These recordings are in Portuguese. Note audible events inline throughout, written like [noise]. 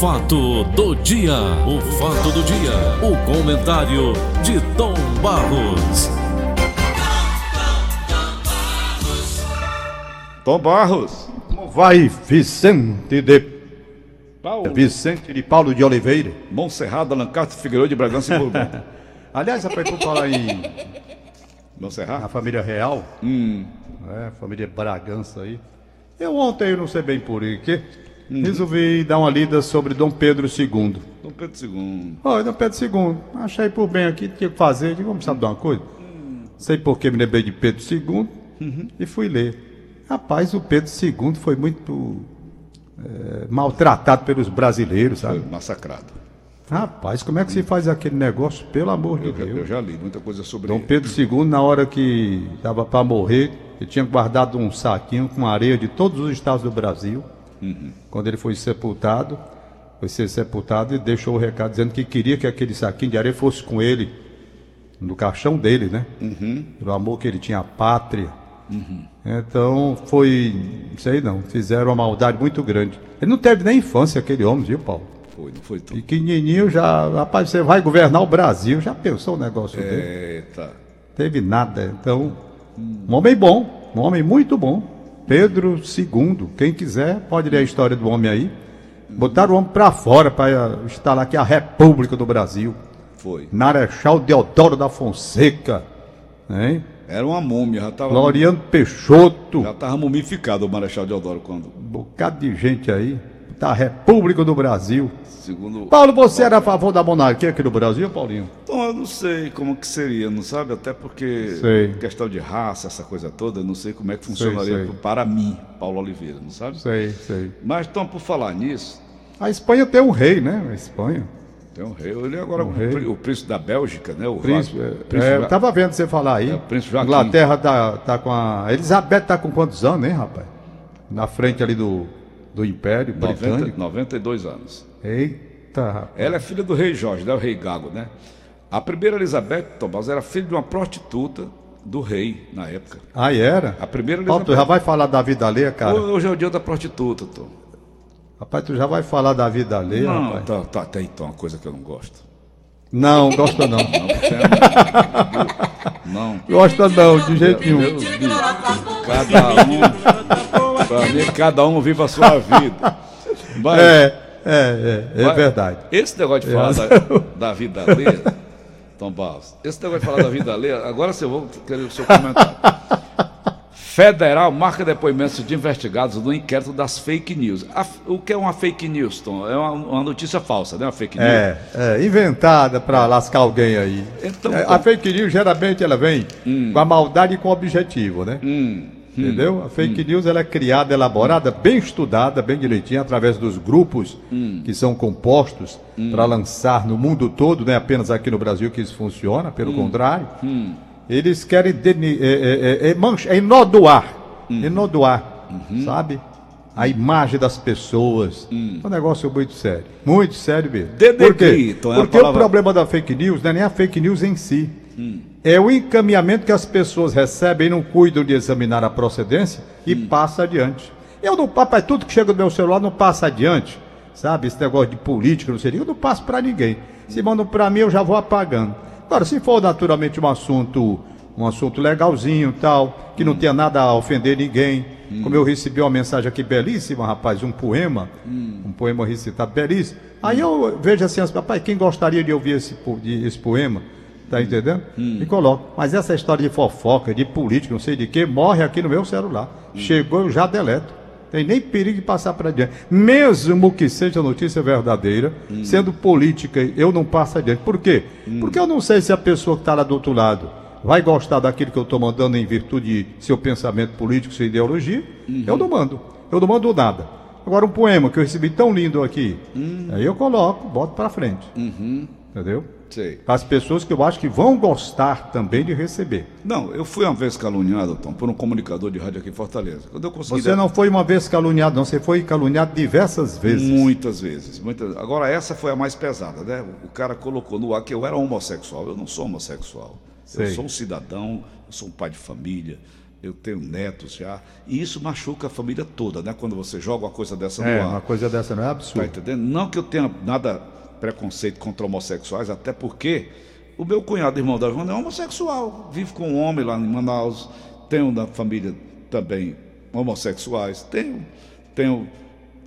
fato do dia, o fato do dia, o comentário de Tom Barros. Tom Barros. Como vai, Vicente de Paulo? Vicente de Paulo de Oliveira. Monserrado, Alancaster, Figueiredo de Bragança e Bourbon. [laughs] Aliás, rapaz, por falar em Monserrado? a família real, Hum. né, família Bragança aí. Eu ontem, eu não sei bem por quê, Uhum. resolvi dar uma lida sobre Dom Pedro II. Dom Pedro II. Oi, Dom Pedro II, achei por bem aqui, tinha que fazer, digo, vamos saber de uma coisa? Sei por que me lembrei de Pedro II e fui ler. Rapaz, o Pedro II foi muito eh, maltratado pelos brasileiros, Foi sabe? massacrado. Rapaz, como é que se faz aquele negócio? Pelo amor de Eu, já- Deus. eu já li muita coisa sobre Dom. Pedro II, na hora que estava para morrer, ele tinha guardado um saquinho com areia de todos os estados do Brasil. Quando ele foi sepultado, foi ser sepultado e deixou o recado dizendo que queria que aquele saquinho de areia fosse com ele, no caixão dele, né? Pelo amor que ele tinha à pátria. Então foi, não sei não, fizeram uma maldade muito grande. Ele não teve nem infância, aquele homem, viu, Paulo? Foi, não foi tudo. Pequenininho já, rapaz, você vai governar o Brasil, já pensou um negócio dele? Eita. Teve nada. Então, um homem bom, um homem muito bom. Pedro II. Quem quiser pode ler a história do homem aí. Botaram o homem para fora para instalar aqui a República do Brasil. Foi. Marechal Deodoro da Fonseca. Hein? Era uma múmia, já estava Floriano Peixoto. já tava mumificado o Marechal Deodoro quando, Um bocado de gente aí. Da República do Brasil. segundo... Paulo, você era a favor da monarquia aqui no Brasil, Paulinho? Então, eu não sei como que seria, não sabe? Até porque Sei. questão de raça, essa coisa toda, eu não sei como é que funcionaria sei. para mim, Paulo Oliveira, não sabe? Sei, sei. Mas, então, por falar nisso, A Espanha tem um rei, né? A Espanha. tem um rei, ele é agora Um o, o príncipe da Bélgica, né? O Príncipe, é, príncipe é, eu tava vendo você falar aí. É, o príncipe Joaquim. Inglaterra tá, tá com a. Elizabeth tá com quantos anos, hein, rapaz? Na frente ali do, do Império 90, Britânico. 92 anos. Eita, rapaz. Ela é filha do rei Jorge, né? O rei Gago, né? A primeira Elizabeth Tomás era filha de uma prostituta do rei na época. Aí era? A primeira Ó, tu Elizabeth. já vai falar da vida alheia, cara? Hoje é o dia da prostituta, Tom. Rapaz, tu já vai falar da vida alheia, Não, rapaz? tá, tá, tem então uma coisa que eu não gosto. Não, gosta não. [laughs] Não, é- não. gosta não, de jeito nenhum. Cada um. Pra mim, cada um vive a sua vida. [laughs] Mas, É, é, é, é mas verdade. Esse negócio de falar da, da vida alheia, Tom Barros, esse negócio de falar da vida alheia, agora sim eu vou querer o seu comentário. Federal marca depoimentos de investigados no inquérito das fake news. A- o que é uma fake news, Tom? É uma, uma notícia falsa, né? Uma fake news. É, é, inventada pra lascar alguém aí. Então, É, a fake news geralmente ela vem com a maldade e com o objetivo, né? Hum, Entendeu? A fake news ela é criada, elaborada, bem estudada, bem direitinho, através dos grupos Hum. que são compostos para lançar no mundo todo, não é apenas aqui no Brasil que isso funciona, pelo Hum. contrário. Eles querem é, é, é, é, mancha- é enodoar, Hum. enodoar, Uhum. sabe? A imagem das pessoas. É um negócio muito sério. Muito sério mesmo. Hum. Denegrir, Por quê? é Porque o problema da fake news não é nem a fake news em si. Hum. É o encaminhamento que as pessoas recebem e não cuidam de examinar a procedência e Hum. passa adiante. Eu não, papai, tudo que chega no meu celular não passa adiante. Sabe, esse negócio de política, não sei, eu não passo para ninguém. Se mandam para mim, eu já vou apagando. Agora, se for naturalmente um assunto, um assunto legalzinho, tal, que não tenha nada a ofender ninguém, como eu recebi uma mensagem aqui belíssima, rapaz, um poema, um poema recitado belíssimo. Aí eu vejo assim, as- papai, quem gostaria de ouvir esse, esse poema? Tá entendendo? E coloco. Mas essa história de fofoca, de política, não sei de quê, morre aqui no meu celular. Chegou, eu já deleto. Tem nem perigo de passar para adiante. Mesmo que seja notícia verdadeira, sendo política, eu não passo adiante. Por quê? Porque eu não sei se a pessoa que está lá do outro lado vai gostar daquilo que eu estou mandando em virtude de seu pensamento político, sua ideologia. Eu não mando. Eu não mando nada. Agora, um poema que eu recebi tão lindo aqui, aí eu coloco, boto para frente. Entendeu? Sei. As pessoas que eu acho que vão gostar também de receber. Não, eu fui uma vez caluniado, Tom, por um comunicador de rádio aqui em Fortaleza. Quando eu consegui. Você não foi uma vez caluniado, não, você foi caluniado diversas vezes. Muitas vezes, muitas. Agora essa foi a mais pesada, né? O cara colocou no ar que eu era homossexual. Eu não sou homossexual. Eu sou um cidadão, eu sou um pai de família, eu tenho netos já, e isso machuca a família toda, né? Quando você joga uma coisa dessa É, no ar. uma coisa dessa não é Tá absurdo. entendendo? Não que eu tenha nada preconceito contra homossexuais, até porque o meu cunhado, irmão da Joana, é homossexual. Vive com um homem lá em Manaus. Tenho na família também homossexuais. Tenho, tenho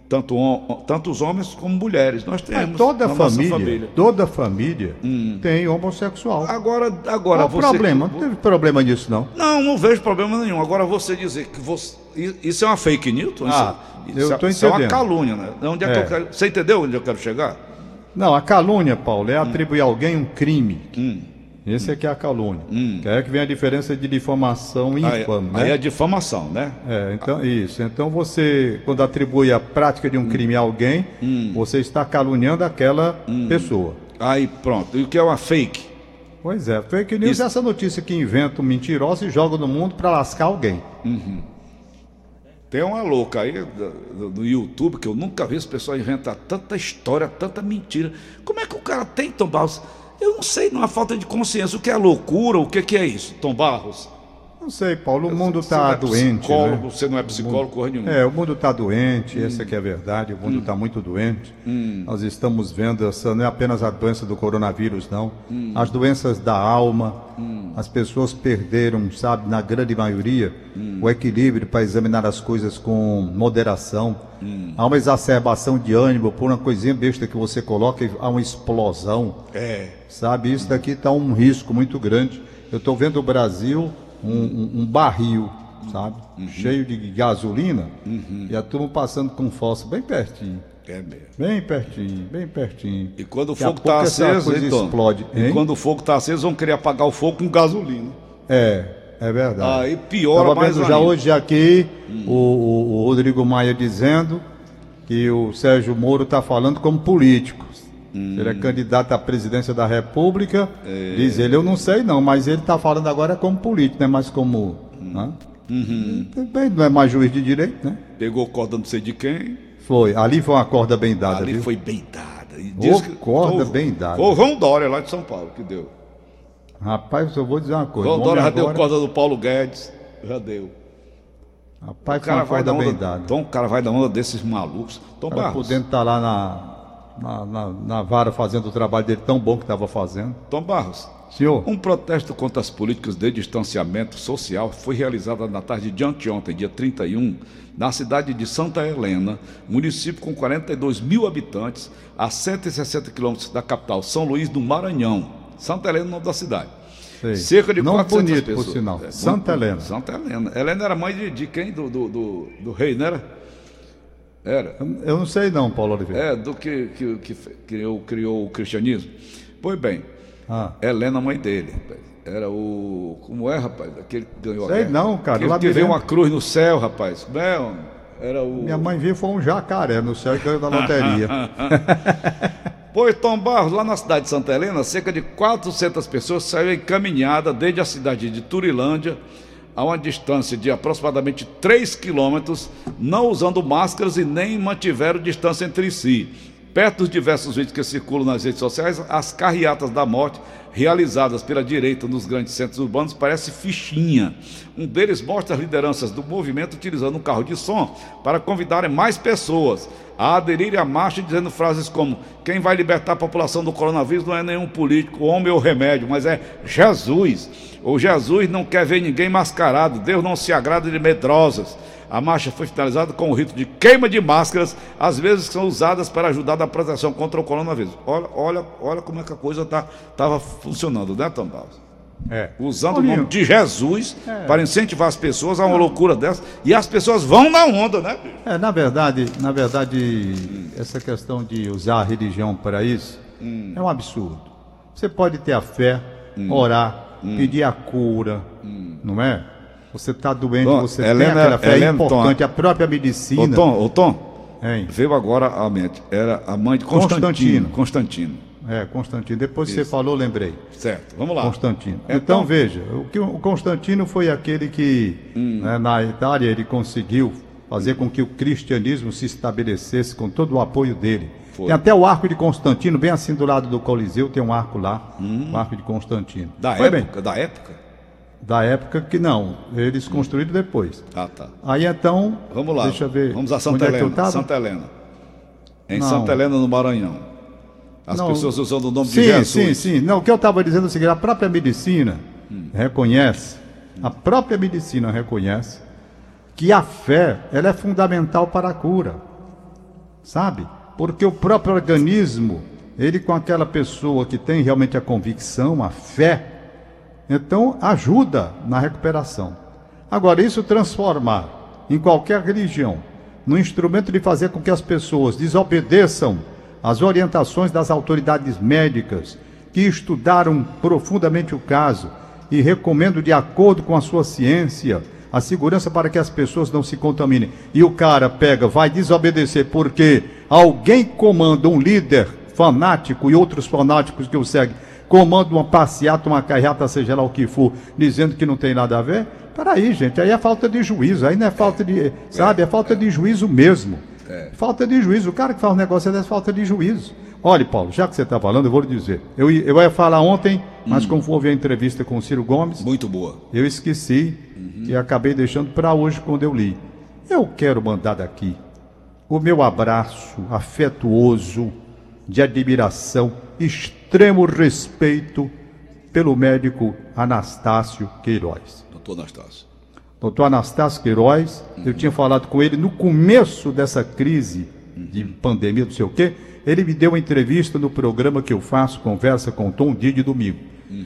tanto, hom- tanto os homens como mulheres. Nós Mas temos toda na nossa família, toda família tem homossexual. Agora, agora Qual você. problema? Não teve problema nisso, não. Não, não vejo problema nenhum. Agora você dizer que você. Isso é uma fake news? Ah, isso, eu isso tô é- isso é uma entendendo. calúnia, né? Onde é que É. eu quero. Você entendeu onde eu quero chegar? Não, a calúnia, Paulo, é atribuir a alguém um crime. Hum. Esse é que é a calúnia. Que é que vem a diferença de difamação e Aí, infame, aí né? é difamação, né? É, então, isso. Então você, quando atribui a prática de Hum. um crime a alguém, você está caluniando aquela Hum. pessoa. Aí pronto. E o que é uma fake? Pois é, fake news Isso. é essa notícia que inventam mentirosa e jogam no mundo para lascar alguém. Tem uma louca aí do YouTube que eu nunca vi esse pessoal inventar tanta história, tanta mentira. Como é que o cara tem, Tom Barros? Eu não sei, há falta de consciência. O que é loucura? O que, que é isso, Tom Barros? Não sei, Paulo, o mundo está é doente. Psicólogo, né? você não é psicólogo, corre nenhuma. É, o mundo está doente, essa que é a verdade, o mundo está muito doente. Nós estamos vendo, essa não é apenas a doença do coronavírus, não. As doenças da alma, as pessoas perderam, sabe, na grande maioria, o equilíbrio para examinar as coisas com moderação. Há uma exacerbação de ânimo por uma coisinha besta que você coloca e há uma explosão. É. Sabe, isso daqui está um risco muito grande. Eu estou vendo o Brasil um, um- barril, sabe, cheio de gasolina e a turma passando com fósforo bem pertinho, É mesmo. bem pertinho, bem pertinho. E quando o fogo está aceso, então, explode. E hein? quando o fogo está aceso, vão querer apagar o fogo com gasolina. É, é verdade. Aí piora Estava mais vendo já ainda. hoje aqui o, o- o Rodrigo Maia dizendo que o Sérgio Moro está falando como político. Ele é candidato à presidência da República. Diz ele, eu não sei não, mas ele está falando agora como político, não é mais como. né? Bem, Não é mais juiz de direito, né? Pegou corda não sei de quem, Foi. Ali foi uma corda bem dada, ali viu? foi bem dada. E Ô, corda bem dada. Foi o João Dória lá de São Paulo que deu. Rapaz, eu vou dizer uma coisa. João Dória já deu agora- corda do Paulo Guedes, já deu. Rapaz, O foi uma cara vai corda da bem onda, dada. então o cara vai da onda desses malucos. Tom Barros, podendo estar lá na, na, na, na vara fazendo o trabalho dele tão bom que estava fazendo. Tom Barros, Senhor, um protesto contra as políticas de distanciamento social foi realizado na tarde de anteontem, dia 31, na cidade de Santa Helena, município com 42 mil habitantes, a 160 quilômetros da capital São Luís do Maranhão. Santa Helena é o nome da cidade. Sei. Cerca de Nome 400 bonito, por pessoas. sinal. É, Santa Helena. Santa Helena. Helena era mãe de, de quem? Do, do, do, do rei, não era? Era. eu- não sei não, Paulo Oliveira. É, do que, que, que criou, criou o cristianismo. Pois bem, Ah. Helena, mãe dele. Era o. Como é, rapaz? Aquele que ganhou Sei a guerra. não, cara, veio lembro. uma cruz no céu, rapaz. Como é? Era o. Minha mãe viu foi um jacaré no céu e ganhou da loteria. [laughs] Pois, Tom Barros, lá na cidade de Santa Helena, cerca de 400 pessoas saíram encaminhadas desde a cidade de Turilândia, a uma distância de aproximadamente 3 quilômetros, não usando máscaras e nem mantiveram distância entre si. Perto dos diversos vídeos que circulam nas redes sociais, as carreatas da morte realizadas pela direita nos grandes centros urbanos parece fichinha. Um deles mostra as lideranças do movimento utilizando um carro de som para convidarem mais pessoas a aderirem à marcha dizendo frases como quem vai libertar a população do coronavírus não é nenhum político, homem ou remédio, mas é Jesus. Ou Jesus não quer ver ninguém mascarado, Deus não se agrada de medrosas. A marcha foi finalizada com o rito de queima de máscaras, às vezes são usadas para ajudar na proteção contra o coronavírus. Olha, olha, olha como é que a coisa estava funcionando, né, Tom Barros? É. Usando o nome de Jesus para incentivar as pessoas a uma loucura dessa. E as pessoas vão na onda, né? É, na verdade, na verdade, essa questão de usar a religião para isso Hum. é um absurdo. Você pode ter a fé, orar, Hum. pedir a cura, não é? Você está doente, Tom, você Helena- tem aquela fé, Helena, é importante, Tom. a própria Ô medicina. Tom, ô Tom, Hein? veio agora à mente. Era a mãe de Constantino. Constantino. É, Constantino. Depois que você falou, lembrei. Certo, vamos lá. Constantino. Então- Então, veja, o, que o Constantino foi aquele que, Hum. né, na Itália, ele conseguiu fazer com que o cristianismo se estabelecesse com todo o apoio dele. Foi. Tem até o arco de Constantino, bem assim do lado do Coliseu, tem um arco lá, o arco de Constantino. Hum. Da foi bem. época, da época. Da época que não, eles construíram depois. Ah, tá. Aí então. Vamos lá. Deixa eu ver. Vamos a Santa é Helena. tava? Santa Helena. Em Não. Santa Helena, no Maranhão. As Não. pessoas usando o nome sim, de Jesus. Sim, sim. Não, o que eu estava dizendo é o seguinte: a própria medicina Hum. reconhece, a própria medicina reconhece que a fé ela é fundamental para a cura. Sabe? Porque o próprio organismo, ele com aquela pessoa que tem realmente a convicção, a fé, então ajuda na recuperação. Agora, isso transformar em qualquer religião no instrumento de fazer com que as pessoas desobedeçam às orientações das autoridades médicas que estudaram profundamente o caso e recomendo de acordo com a sua ciência a segurança para que as pessoas não se contaminem. E o cara pega, vai desobedecer porque alguém comanda um líder fanático e outros fanáticos que o seguem, comanda uma passeata, uma carreata, seja lá o que for, dizendo que não tem nada a ver. Peraí, gente, aí é falta de juízo, aí não é falta de, sabe, é falta de juízo mesmo. Falta de juízo. O cara que faz um negócio desse é falta de juízo. Olha, Paulo, já que você está falando, eu vou lhe dizer. Eu, ia- eu ia falar ontem, mas como houve a entrevista com o Ciro Gomes, Muito boa. eu esqueci e acabei deixando para hoje quando eu li. Eu quero mandar daqui o meu abraço afetuoso, de admiração, extremo respeito pelo médico Anastácio Queiroz. Doutor Anastácio. Doutor Anastácio Queiroz, eu tinha falado com ele no começo dessa crise de pandemia, não sei o quê. Ele me deu uma entrevista no programa que eu faço, Conversa com Tom, dia de domingo.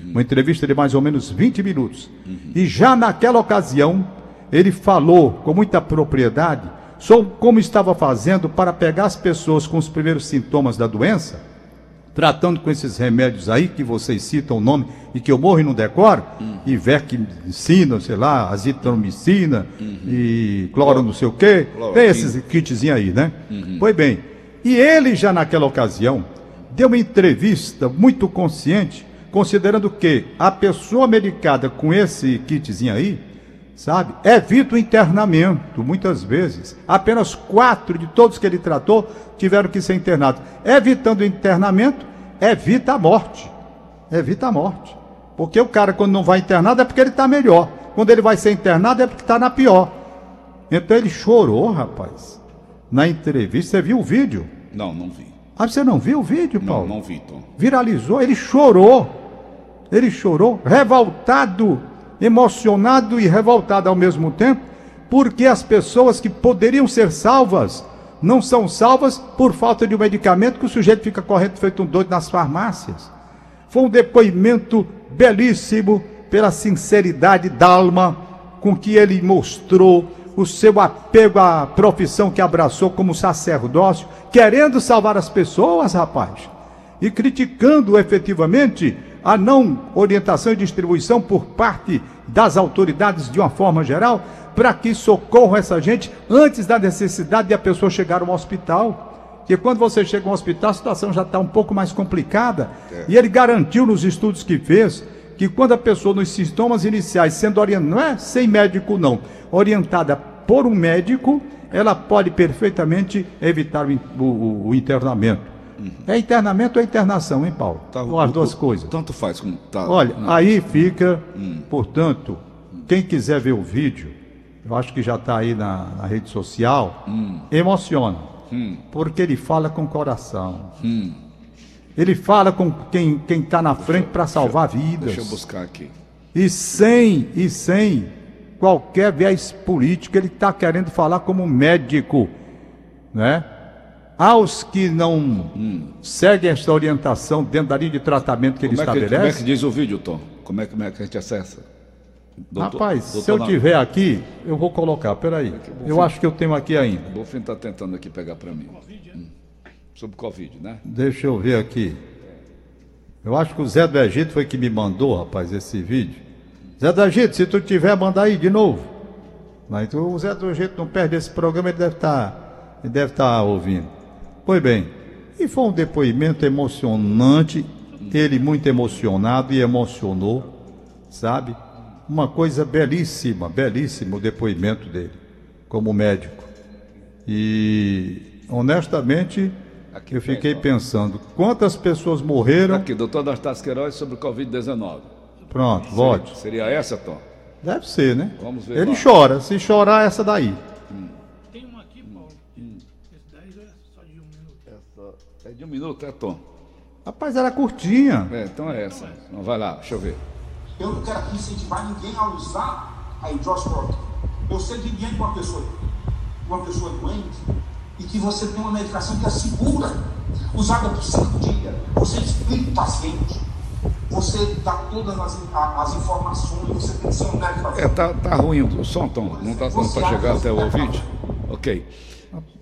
Uma entrevista de mais ou menos 20 minutos. E já naquela ocasião, ele falou com muita propriedade sobre como estava fazendo para pegar as pessoas com os primeiros sintomas da doença tratando com esses remédios aí que vocês citam o nome e que eu morro e não decoro, ivermectina, sei lá, azitromicina e cloro não sei o quê, Cloroquina. tem esses kitzinhos aí, né? Pois bem, e ele já naquela ocasião deu uma entrevista muito consciente, considerando que a pessoa medicada com esse kitzinho aí, sabe, evita o internamento, muitas vezes. Apenas quatro de todos que ele tratou tiveram que ser internados. Evitando o internamento, evita a morte. Evita a morte. Porque o cara, quando não vai internado, é porque ele está melhor. Quando ele vai ser internado, é porque está na pior. Então ele chorou, rapaz. Na entrevista, você viu o vídeo? Não, não vi. Ah, você não viu o vídeo, Não, Paulo? não vi, Tom. viralizou, ele chorou. Ele chorou, revoltado, emocionado e revoltado ao mesmo tempo, porque as pessoas que poderiam ser salvas não são salvas por falta de um medicamento que o sujeito fica correndo feito um doido nas farmácias. Foi um depoimento belíssimo pela sinceridade da alma com que ele mostrou o seu apego à profissão que abraçou como sacerdócio, querendo salvar as pessoas, rapaz, e criticando efetivamente a não orientação e distribuição por parte das autoridades de uma forma geral, para que socorram essa gente antes da necessidade de a pessoa chegar a um hospital. Porque quando você chega a um hospital, a situação já está um pouco mais complicada. E ele garantiu nos estudos que fez que quando a pessoa nos sintomas iniciais, sendo orientada, não é sem médico não, orientada por um médico, ela pode perfeitamente evitar o, o- o- o internamento. É internamento ou internação, hein, Paulo? Tá, ou as o- duas o- coisas. Tanto faz como. Tá, Olha, não. aí fica, portanto, quem quiser ver o vídeo, eu acho que já está aí na, na rede social, emociona. Porque ele fala com o coração. Ele fala com quem está na frente para salvar vidas. Deixa eu buscar aqui. E sem, e sem qualquer viés político, ele está querendo falar como médico, né? Aos que não seguem esta orientação dentro da linha de tratamento que ele Como é que, estabelece. como é que diz o vídeo, Tom? Como é, como é que a gente acessa? Doutor- Rapaz, se doutor eu Na- tiver aqui, eu vou colocar. Peraí. Eu acho que eu tenho aqui ainda. O Bonfim está tentando aqui pegar para mim. Hum. Sobre Covid, né? Deixa eu ver aqui. Eu acho que o Zé do Egito foi que me mandou, rapaz, esse vídeo. Zé do Egito, se tu tiver, manda aí de novo. Mas o Zé do Egito não perde esse programa, ele deve estar ele deve estar ouvindo. Pois bem, e foi um depoimento emocionante, ele muito emocionado e emocionou, sabe? Uma coisa belíssima, belíssimo o depoimento dele, como médico. E, honestamente, Aqui eu fiquei ó. pensando, quantas pessoas morreram Aqui, doutor Anastácio Queiroz sobre Covid-19. Pronto, vote. Seria essa, Tom? Deve ser, né? Vamos ver Ele lá. chora. Se chorar, essa daí. Tem É de um minuto, é, Tom? Rapaz, era curtinha. É, então é essa. Então vai lá, deixa eu ver. Eu não quero aqui incentivar ninguém a usar a hidroxicloroquina. Eu sei que diante de uma pessoa, uma pessoa doente e que você tem uma medicação que é segura, usada por cinco dias, você explica o paciente, você dá todas as, as informações, você tem que ser um médico. É, tá, tá ruim o som, Tom. Não tá dando para chegar até o ouvinte? Ok.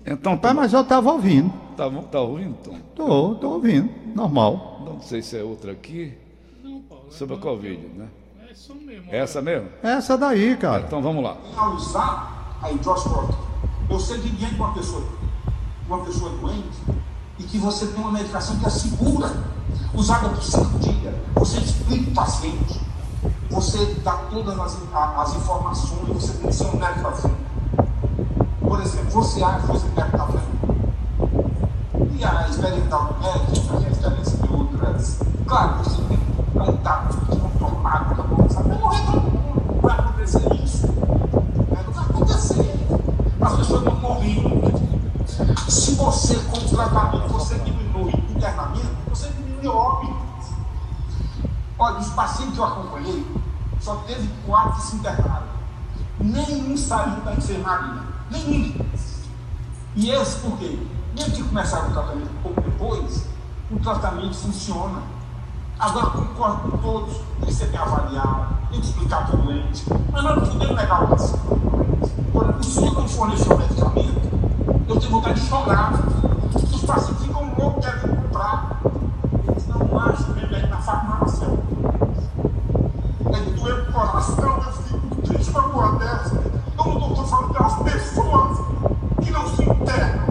Então, Tom, mas eu tava ouvindo. Tá, tá ouvindo, Tom? Tô, tô ouvindo. Normal. Não sei se é outra aqui. Não, Paulo. é Sobre a não, Covid, né? É isso mesmo. É essa mesmo? Essa daí, cara. Então vamos lá. a usar a hidroxicloroquina. Eu sei que diante de uma pessoa, uma pessoa doente e que você tem uma medicação que é segura, usada por cinco dias, você explica o paciente, você dá todas as, as informações, você tem que ser um médico assim. Por exemplo, você acha que você deve estar vendo. E a experiência da médica, a experiência de outras. Claro, você tem que contar tá bom? Sabe? Vai morrer todo mundo. Vai acontecer isso. Né? Não vai acontecer. As pessoas não morrem. Se você, com o tratamento, você diminui internamento, você diminui óbito. Olha, os pacientes que eu acompanhei, só teve quatro que se internaram. Nenhum saiu da enfermaria. Nenhum. E esse por quê? Mesmo que começaram o tratamento pouco depois, o tratamento funciona. Agora concordo com todos, tem que avaliado, tem que explicar para o doente. Mas nós não podemos negar o paciente. Agora, se eu não fornecer o medicamento, eu tenho vontade de chorar. Os pacientes ficam loucos querendo comprar. Eles não acham remédio na farmácia. Ele doeu o coração, eu fico triste com a porra dessa. Como o doutor falou das pessoas que não se internam.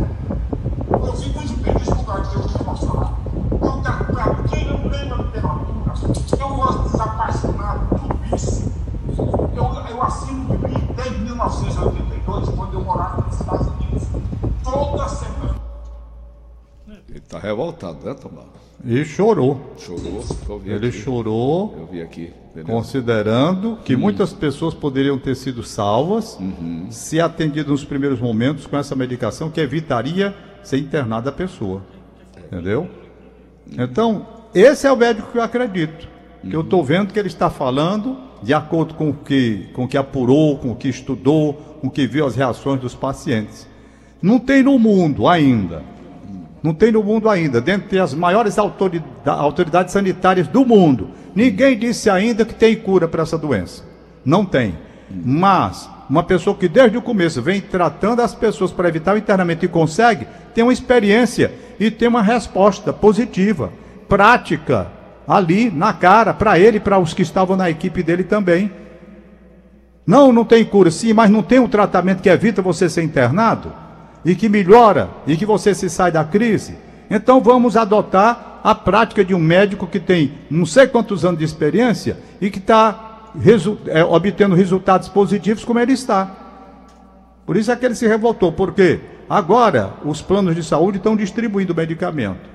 Tá revoltado, né, Tomás? E chorou. Chorou. Ele aqui. chorou, Eu vi aqui. beleza? considerando que muitas pessoas poderiam ter sido salvas se atendidas nos primeiros momentos com essa medicação que evitaria ser internada a pessoa. Entendeu? Então, esse é o médico que eu acredito. Que eu estou vendo que ele está falando de acordo com o que, com o que apurou, com o que estudou, com o que viu as reações dos pacientes. Não tem no mundo ainda não tem no mundo ainda, dentre as maiores autorida- autoridades sanitárias do mundo. Ninguém disse ainda que tem cura para essa doença. Não tem. Mas uma pessoa que desde o começo vem tratando as pessoas para evitar o internamento e consegue, tem uma experiência e tem uma resposta positiva, prática, ali na cara, para ele e para os que estavam na equipe dele também. Não, não tem cura, sim, mas não tem um tratamento que evita você ser internado e que melhora e que você se sai da crise. Então vamos adotar a prática de um médico que tem não sei quantos anos de experiência e que está resu- é, obtendo resultados positivos como ele está. Por isso é que ele se revoltou, porque agora os planos de saúde estão distribuindo medicamento.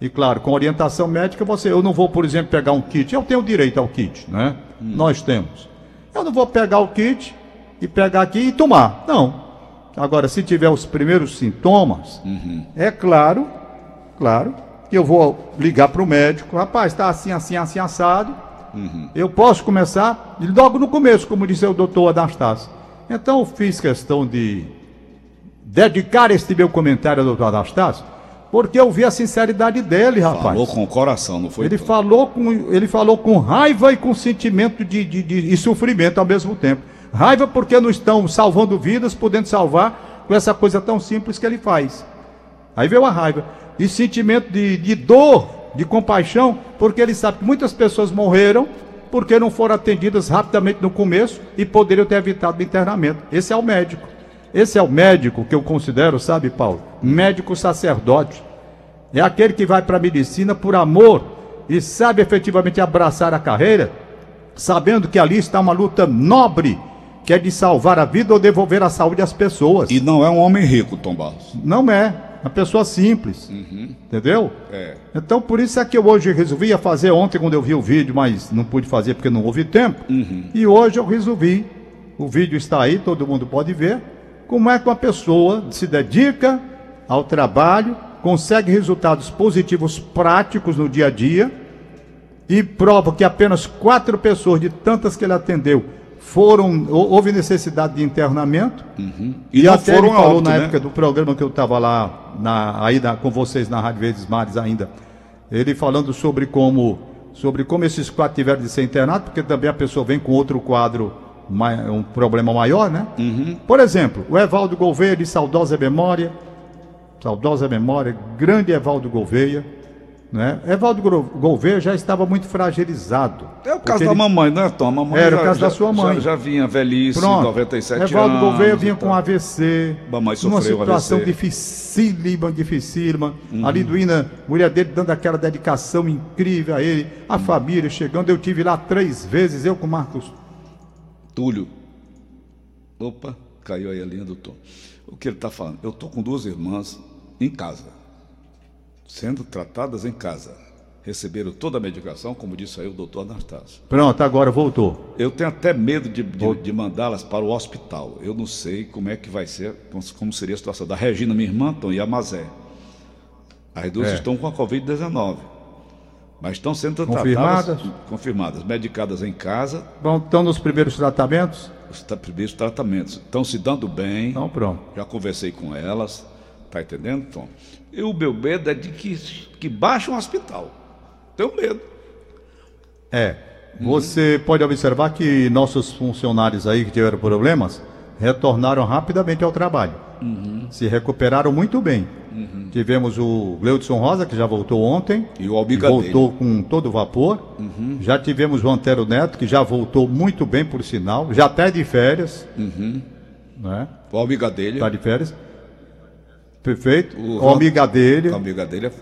E claro, com orientação médica, você, eu não vou, por exemplo, pegar um kit, eu tenho direito ao kit, né? Nós temos. Eu não vou pegar o kit e pegar aqui e tomar. Não. Agora, se tiver os primeiros sintomas, é claro, claro, que eu vou ligar para o médico, rapaz, está assim, assim, assim, assado. Eu posso começar logo no começo, como disse o doutor Anastácio. Então eu fiz questão de dedicar este meu comentário ao doutor Anastácio, porque eu vi a sinceridade dele, rapaz. Falou com o coração, não foi? Ele Tom? falou com, ele falou com raiva e com sentimento de, de, de- e sofrimento ao mesmo tempo. Raiva porque não estão salvando vidas, podendo salvar com essa coisa tão simples que ele faz. Aí veio a raiva. E sentimento de, de dor, de compaixão, porque ele sabe que muitas pessoas morreram porque não foram atendidas rapidamente no começo e poderiam ter evitado o internamento. Esse é o médico. Esse é o médico que eu considero, sabe, Paulo? Médico sacerdote. É aquele que vai para a medicina por amor e sabe efetivamente abraçar a carreira, sabendo que ali está uma luta nobre, que é de salvar a vida ou devolver a saúde às pessoas. E não é um homem rico, Tom Barros. Não é. Uma pessoa simples. Entendeu? É. Então, por isso é que eu hoje resolvi fazer ontem quando eu vi o vídeo, mas não pude fazer porque não houve tempo. E hoje eu resolvi. O vídeo está aí, todo mundo pode ver. Como é que uma pessoa se dedica ao trabalho, consegue resultados positivos práticos no dia a dia e prova que apenas quatro pessoas de tantas que ele atendeu foram hou- houve necessidade de internamento E e, não até foram falou na né? época do programa que eu estava lá na, aí na- com vocês na Rádio Verdes Mares ainda. Ele falando sobre como, sobre como esses quatro tiveram de ser internados, porque também a pessoa vem com outro quadro, um problema maior, né? Uhum. Por exemplo, o Evaldo Gouveia, de saudosa memória, saudosa memória, grande Evaldo Gouveia, né? Evaldo Gouveia já estava muito fragilizado. É o caso da ele- mamãe, não é, Tom? A mamãe Era o já- caso da já- sua mãe. Já, já vinha velhice, Pronto. 97 Evaldo anos. Gouveia e vinha com AVC. Mamãe numa situação AVC. dificílima, dificílima. Uhum. A Liduína, mulher dele, dando aquela dedicação incrível a ele. A Uhum. família chegando. Eu tive lá três vezes, eu com o Marcos. Túlio. Opa, caiu aí a linha do Tom. O que ele está falando? Eu estou com duas irmãs em casa, sendo tratadas em casa. Receberam toda a medicação, como disse aí o doutor Anastácio. Pronto, agora voltou. Eu tenho até medo de, de- de mandá-las para o hospital. Eu não sei como é que vai ser, como, seria a situação da Regina, minha irmã, Tom, e a Mazé. As duas É. estão com a Covid-19. Mas estão sendo Confirmadas? tratadas, confirmadas, medicadas em casa, Bom, estão nos primeiros tratamentos? os tra- primeiros tratamentos. Estão se dando bem. Então, pronto. Já conversei com elas, tá entendendo, Tom? E o meu medo é de que, que baixe um hospital. Tenho medo. É. Você pode observar que nossos funcionários aí que tiveram problemas retornaram rapidamente ao trabalho. Se recuperaram muito bem. Tivemos o Gleudson Rosa, que já voltou ontem. E o Albiga que voltou com todo vapor. Já tivemos o Antero Neto, que já voltou muito bem, por sinal. Já está de férias. Né? O amiga dele, Está de férias. Perfeito. O O, amiga dele. a amiga dele é-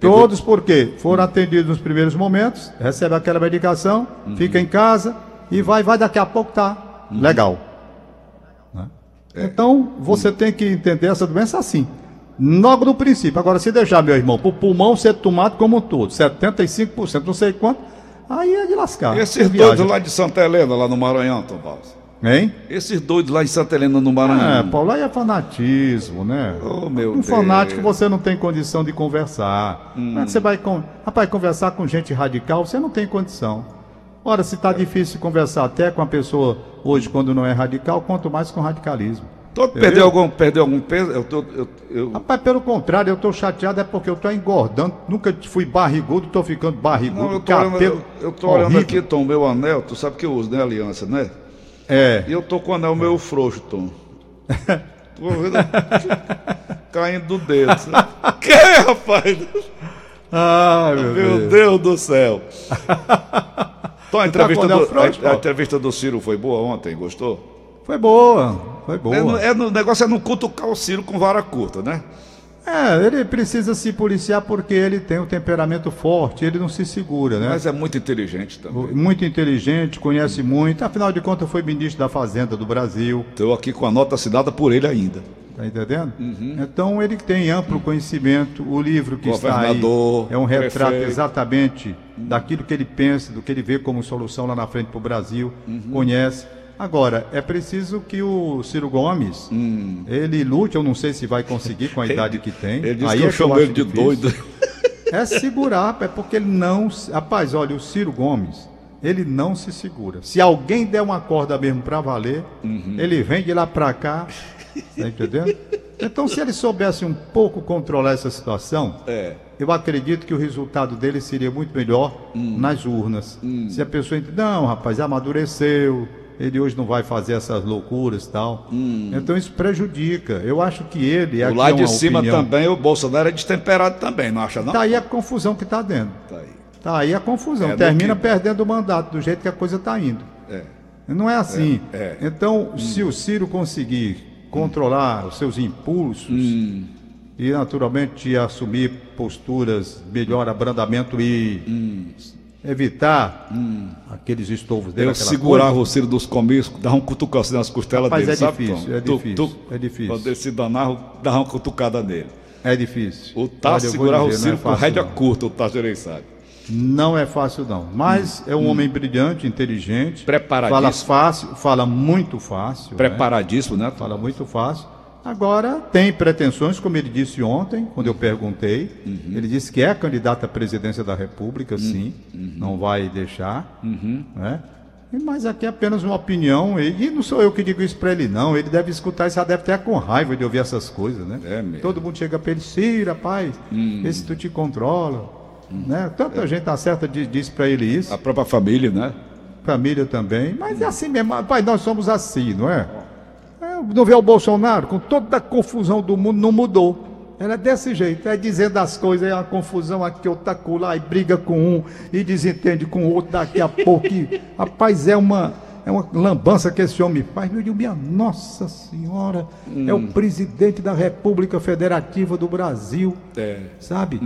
Todos porque foram atendidos nos primeiros momentos, recebe aquela medicação, fica em casa e vai, vai daqui a pouco tá legal. Né? Então você tem que entender essa doença assim. Logo no princípio. Agora, se deixar, meu irmão, pro pulmão ser tomado como um todo, 75%, não sei quanto, aí é de lascar. Esses doidos lá de Santa Helena, lá no Maranhão, Tom Paulo. Hein? Esses doidos lá em Santa Helena, no É, Maranhão. Paulo, aí é fanatismo, né? Oh, meu um Deus. fanático você não tem condição de conversar. Hum. É você vai, rapaz, conversar com gente radical? Você não tem condição. Ora, se está difícil conversar até com a pessoa hoje quando não é radical, quanto mais com radicalismo. Entendeu? perdeu, algum, perdeu algum peso? Eu tô, eu, eu- Rapaz, pelo contrário, eu estou chateado é porque eu estou engordando. Nunca fui barrigudo, estou ficando barrigudo. não, eu tô olhando, eu, eu olhando aqui, Tom, meu anel. Tu sabe que eu uso, né, aliança, né? É. E eu tô com o anel meio frouxo, Tom. [laughs] Tô vendo caindo do dedo. [laughs] que, rapaz? Ai, meu, Meu Deus. Deus do céu. [laughs] Tom, a entrevista, com o anel do, frouxo, a- a, entrevista do Ciro foi boa ontem, gostou? Foi boa, foi boa. É, no- é no- o negócio é não cutucar o Ciro com vara curta, né? É, ele precisa se policiar porque ele tem um temperamento forte, ele não se segura, né? Mas é muito inteligente também. Muito inteligente, conhece muito, afinal de contas foi ministro da Fazenda do Brasil, Estou aqui com a nota assinada por ele ainda. tá entendendo? Então ele tem amplo conhecimento, o livro que está aí é um retrato prefeito. exatamente daquilo que ele pensa, do que ele vê como solução lá na frente para o Brasil, conhece. Agora, é preciso que o Ciro Gomes, ele lute, eu não sei se vai conseguir com a idade que tem. Ele disse Aí que eu chamo ele de difícil. doido. É segurar, é porque ele não. Rapaz, olha, o Ciro Gomes, ele não se segura. Se alguém der uma corda mesmo pra valer, Uhum. ele vem de lá pra cá. Tá entendendo? Então, se ele soubesse um pouco controlar essa situação, É. eu acredito que o resultado dele seria muito melhor Hum. nas urnas. Se a pessoa entende, não, rapaz, amadureceu, ele hoje não vai fazer essas loucuras e tal. Então isso prejudica. Eu acho que ele. O aqui Hum. lá é de cima opinião, também, o Bolsonaro é destemperado também, não acha não? Tá aí a confusão que tá dentro. Tá aí. Tá aí a confusão. É, Termina que- perdendo o mandato, do jeito que a coisa está indo. É. Não é assim. É, é. Então, se o Ciro conseguir controlar os seus impulsos Hum. e, naturalmente, assumir posturas, melhor abrandamento e evitar aqueles estovos dele. Eu segurava coisa. o Ciro dos comícios, dava um cutucãozinho nas costelas Rapaz, dele, é sabe, difícil, é difícil, tu- é difícil. Quando ele se danava, dava uma cutucada nele. É difícil. O Tasso segurava o Ciro é com rédea não. curta, o Tasso Gereissati. Não é fácil, não. Mas é um homem brilhante, inteligente. Preparadíssimo. Fala fácil, fala muito fácil. né? Preparadíssimo, né? Fala muito fácil. Agora, tem pretensões, como ele disse ontem, quando eu perguntei. Uhum. Ele disse que é candidato à presidência da República, sim. Não vai deixar. Uhum. Né? Mas aqui é apenas uma opinião. E não sou eu que digo isso para ele, não. Ele deve escutar isso, deve ter com raiva de ouvir essas coisas, né? É. Todo mundo chega para ele, Cira, rapaz, vê se tu te controla. Né? Tanta gente acerta de- diz para ele isso A própria família, né? família também, mas é assim mesmo, pai, nós somos assim, não é? Não vê o Bolsonaro, com toda a confusão do mundo, não mudou. Era desse jeito, é dizendo as coisas, é uma confusão aqui, outra colar, e briga com um, e desentende com o outro daqui a pouco. E, rapaz, é uma, é uma lambança que esse homem faz. Meu Deus, minha Nossa Senhora, é o presidente da República Federativa do Brasil É. sabe?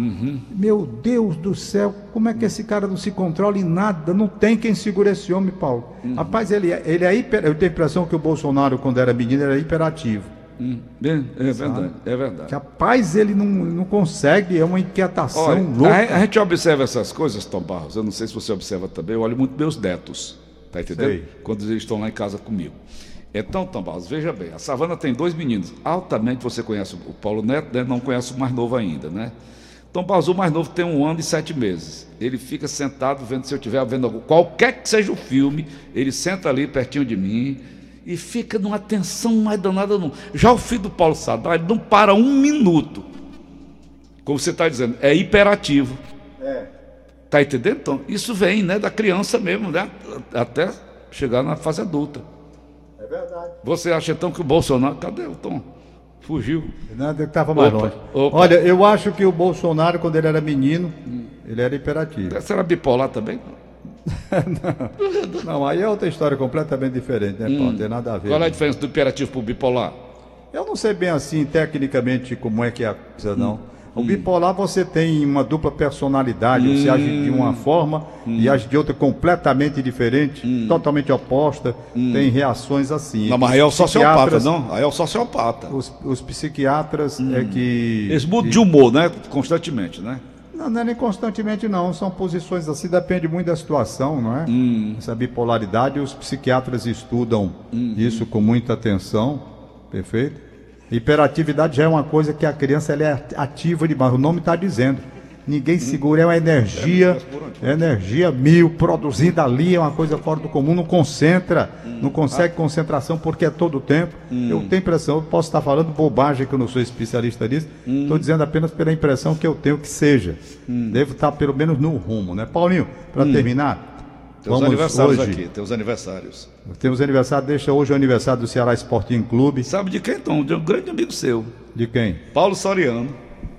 Meu Deus do céu, como é que esse cara não se controla em nada? Não tem quem segure esse homem, Paulo. Rapaz, ele, é- ele é hiper. Eu tenho a impressão que o Bolsonaro, quando era menino, era hiperativo. Hum, É, é verdade, é verdade. Capaz, ele não, não consegue, é uma inquietação Olha, louca. a, a gente observa essas coisas, Tom Barros. Eu não sei se você observa também. Eu olho muito meus netos. Tá entendendo? Sei. Quando eles estão lá em casa comigo. Então, Tom Barros, veja bem. A Savana tem dois meninos. Altamente você conhece o Paulo Neto, né? não conhece o mais novo ainda, né? Tom Barros, o mais novo tem um ano e sete meses. Ele fica sentado vendo se eu estiver vendo qualquer que seja o filme, ele senta ali pertinho de mim e fica numa tensão mais danada. Não. Já o filho do Paulo Sadar, ele não para um minuto como você está dizendo, é hiperativo. Tá entendendo? Então, isso vem, né, da criança mesmo, né, até chegar na fase adulta. É verdade. Você acha então que o Bolsonaro, cadê o Tom? Fugiu. Nada que tava mais Opa, longe. opa. Olha, eu acho que o Bolsonaro, quando ele era menino, ele era hiperativo. Será bipolar também? [laughs] Não, aí é outra história completamente diferente, né, Paulo? Não tem nada a ver. Qual é a diferença do hiperativo para o bipolar? Eu não sei bem assim, tecnicamente, como é que é a coisa, não. Hum. O bipolar você tem uma dupla personalidade, você age de Hum. uma forma e age de outra completamente diferente, Hum. totalmente oposta, tem reações assim. Não, mas aí é o sociopata, não? Aí é o sociopata. Os, os psiquiatras é que. Eles mudam de humor, né? Constantemente, né? Não, não é nem constantemente, não. São posições assim, depende muito da situação, não é? Hum. Essa bipolaridade, os psiquiatras estudam isso com muita atenção, perfeito? Hiperatividade já é uma coisa que a criança ela é ativa demais, o nome está dizendo. Ninguém segura, é uma energia, é energia mil, produzida ali, é uma coisa fora do comum, não concentra, não consegue concentração porque é todo o tempo. Eu tenho impressão, eu posso estar falando bobagem que eu não sou especialista nisso, estou dizendo apenas pela impressão que eu tenho que seja. Devo estar pelo menos no rumo, né? Paulinho, para terminar, Tem os vamos aniversários hoje, aqui, tem os aniversários. temos aniversário, deixa hoje o aniversário do Ceará Sporting Clube, Sabe de quem, Tom? De um grande amigo seu, de quem? Paulo Soriano,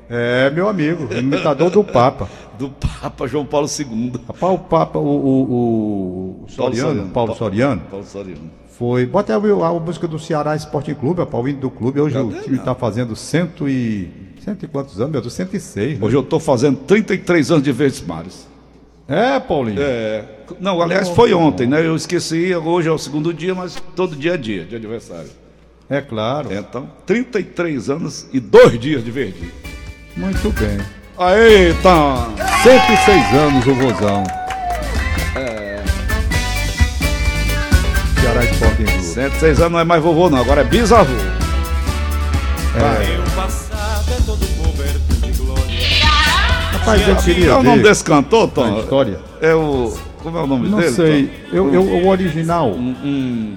É, meu amigo, imitador do Papa. [laughs] do Papa João Paulo II. O Papa, o, o, o Soriano, Paulo Pa- Soriano, Paulo Soriano. foi. Bota aí a, a música do Ceará Sporting Clube, é o hino do clube. Hoje o time está fazendo cento e. Cento e quantos anos, meu Deus? 106. Né? Hoje eu estou fazendo 33 anos de Verdes Mares. É, Paulinho. É, não, aliás, foi ontem, né? Eu esqueci, hoje é o segundo dia, mas todo dia é dia de aniversário. É claro. Então, 33 anos e dois dias de verde. Muito bem. Aê, Tom! 106 anos o vozão. Ceará Sporting Clube. 106 anos não é mais vovô, não, agora é bisavô. Meu passado é todo coberto de glória. Rapaz, eu queria é o nome desse cantor, Tom? história. É o. Como é o nome Não dele? sei. Tom? Eu, eu, o original Hum,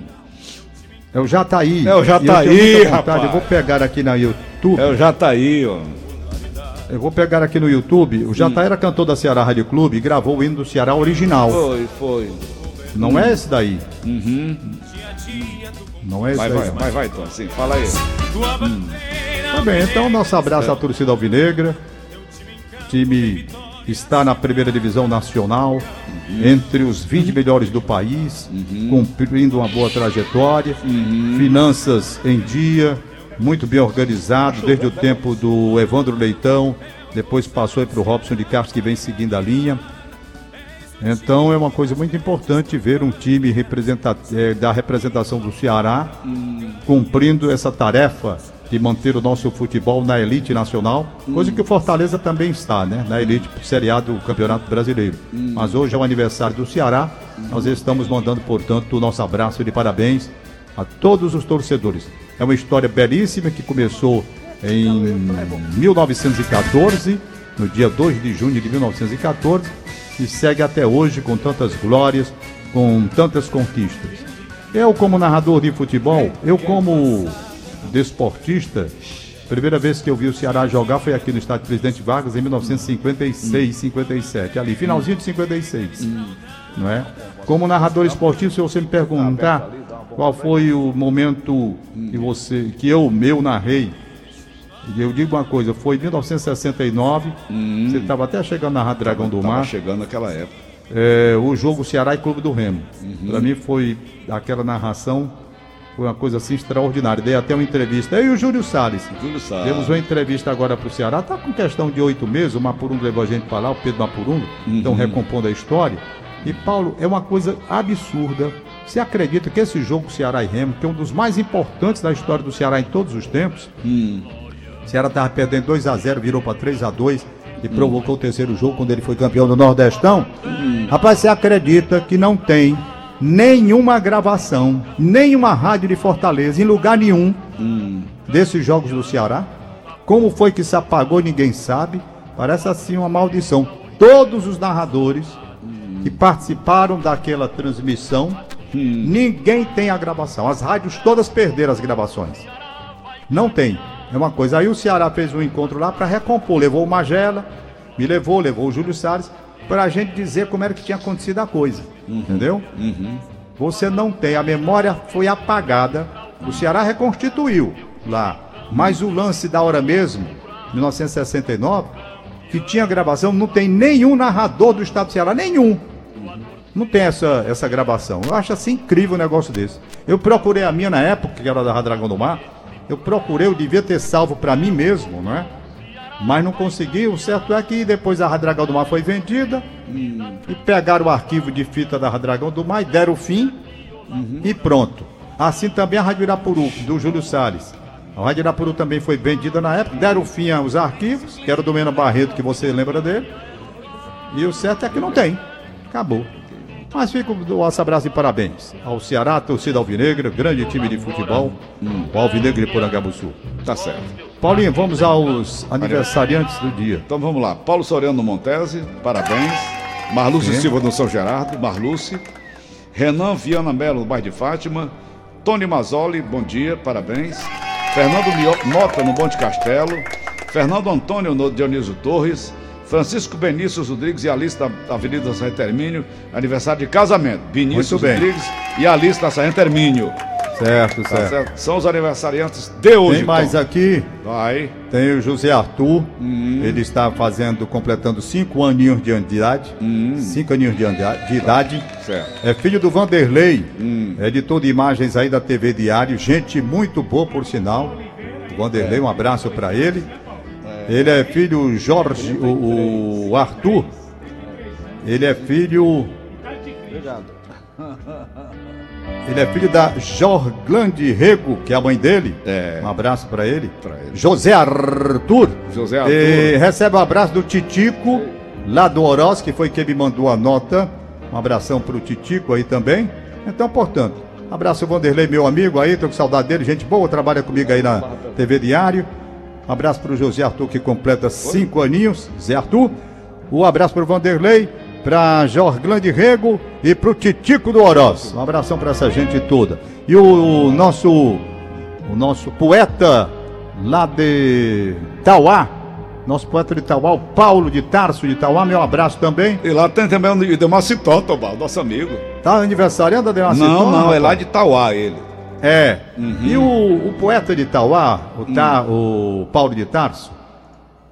é o Jataí. É o Jataí, eu rapaz. Eu vou pegar aqui na YouTube. é o Jataí, ó. Eu vou pegar aqui no YouTube. O Jataí era cantor da Ceará Rádio Clube e gravou o hino do Ceará original. Foi, foi. Não é esse daí. Não é esse Vai, daí. vai, não. vai, vai, Tom. Sim, fala aí. Bandeira Tá bem, então nosso abraço à torcida alvinegra. Time está na primeira divisão nacional, entre os 20 melhores do país, cumprindo uma boa trajetória, finanças em dia, muito bem organizado, desde o tempo do Evandro Leitão, depois passou para o Robson de Castro, que vem seguindo a linha. Então é uma coisa muito importante ver um time representa- eh, da representação do Ceará cumprindo essa tarefa de manter o nosso futebol na elite nacional, coisa que o Fortaleza também está, né? Na elite Série do Campeonato Brasileiro. Mas hoje é o aniversário do Ceará, nós estamos mandando, portanto, o nosso abraço de parabéns a todos os torcedores. É uma história belíssima que começou em 1914, no dia 2 de junho de 1914, e segue até hoje com tantas glórias, com tantas conquistas. Eu, como narrador de futebol, eu, como desportista, primeira vez que eu vi o Ceará jogar foi aqui no estádio Presidente Vargas em 1956, 57, ali, finalzinho de 56. Não é? Como narrador esportivo, se você me perguntar qual foi o momento que você, que eu, meu, narrei, e eu digo uma coisa, foi em 1969, você estava até chegando na Rádio Dragão do Mar, chegando naquela época. é, o jogo Ceará e Clube do Remo. Uhum. Para mim foi aquela narração, foi uma coisa assim extraordinária. Dei até uma entrevista. Eu e o Júlio Salles. Júlio Sá. Demos uma entrevista agora para o Ceará. Tá com questão de oito meses. O Mapurungo levou a gente para lá, o Pedro Mapurungo. Estão Uhum. recompondo a história. E, Paulo, é uma coisa absurda. Você acredita que esse jogo Ceará e Remo, que é um dos mais importantes da história do Ceará em todos os tempos, Hum. o Ceará estava perdendo 2 a 0 virou para 3 a 2 e provocou o terceiro jogo quando ele foi campeão do Nordestão. Rapaz, você acredita que não tem nenhuma gravação, nenhuma rádio de Fortaleza, em lugar nenhum, desses jogos do Ceará? Como foi que se apagou, ninguém sabe. Parece assim uma maldição. Todos os narradores que participaram daquela transmissão, ninguém tem a gravação. As rádios todas perderam as gravações. Não tem. É uma coisa. Aí o Ceará fez um encontro lá para recompor. Levou o Magela, me levou, levou o Júlio Salles, para a gente dizer como era que tinha acontecido a coisa. Entendeu? Você não tem. A memória foi apagada. O Ceará reconstituiu lá. Mas o lance da hora mesmo, 1969, que tinha gravação, não tem nenhum narrador do estado do Ceará, nenhum. Não tem essa, essa gravação. Eu acho assim incrível um negócio desse. Eu procurei a minha na época, que era da Dragão do Mar. Eu procurei, eu devia ter salvo para mim mesmo, não é? Mas não consegui. O certo é que depois a Dragão do Mar foi vendida. E pegaram o arquivo de fita da Dragão do Mar e deram o fim. E pronto. Assim também a Rádio Irapuru, do Júlio Salles. A Rádio Irapuru também foi vendida na época. Deram fim aos arquivos, que era do Mena Barreto, que você lembra dele. E o certo é que não tem. Acabou. Mas fica o nosso abraço e parabéns ao Ceará, torcida Alvinegra, grande time de futebol, o Alvinegra de Porangabuçu. Tá certo. Paulinho, vamos aos aniversariantes do dia. Então vamos lá. Paulo Soriano Montese, parabéns. Marlúcio Sim. Silva no São Gerardo, Marlúcio. Renan Viana Melo, no bairro de Fátima. Tony Mazzoli, bom dia, parabéns. Fernando Mota, no Monte Castelo. Fernando Antônio, no Dionísio Torres. Francisco Benícius Rodrigues e Alice da Avenida Sargento Hermínio, aniversário de casamento. Bem. Rodrigues e Alice da Sargento Hermínio. Certo, Tá certo? São os aniversariantes de hoje. Tem mais Tom. aqui, Vai. tem o José Arthur, Hum. ele está fazendo, completando cinco aninhos de idade, cinco aninhos de, de idade, Certo. é filho do Vanderlei, Hum. editor de imagens aí da TV Diário, gente muito boa por sinal, o Vanderlei, um abraço para ele, ele é filho Jorge, o, o Arthur, ele é filho... [laughs] Ele é filho da Jorglande Rego, que é a mãe dele. É. Um abraço para ele. Ele. José Arthur. José Arthur. E recebe um abraço do Titico, lá do Oroz, que foi quem me mandou a nota. Um abração pro Titico aí também. Então, portanto, abraço Vanderlei, meu amigo aí, tô com saudade dele, gente boa, trabalha comigo aí na TV Diário. Um abraço pro José Arthur, que completa cinco aninhos. Zé Arthur. Um abraço pro Vanderlei, pra Jorglande Rego e pro Titico do Oroz. Um abração pra essa gente toda. E o, nosso o nosso poeta lá de Tauá, nosso poeta de Tauá, o Paulo de Tarso de Tauá, meu abraço também. E lá tem também o Idemacitó, Tobal, nosso amigo. Tá aniversariando, Ademar não, não, é lá de Tauá ele. É. E o, o poeta de Tauá, o, Ta- o Paulo de Tarso,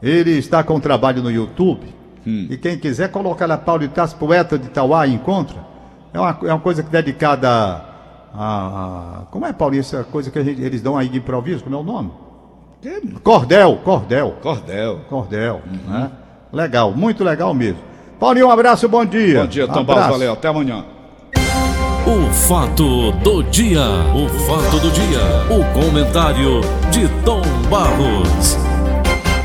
ele está com trabalho no YouTube. E quem quiser colocar lá Paulo de Tarso, poeta de Tauá, e encontra. É uma, é uma coisa que é dedicada a, a- Como é, Paulinho, essa coisa que a gente- eles dão aí de improviso? Como é o nome? Cordel, cordel. Cordel. Cordel, né? Legal, muito legal mesmo. Paulinho, um abraço, bom dia. Bom dia, Tom Abraço. Barros, valeu, até amanhã. O fato do dia, o fato do dia, o comentário de Tom Barros.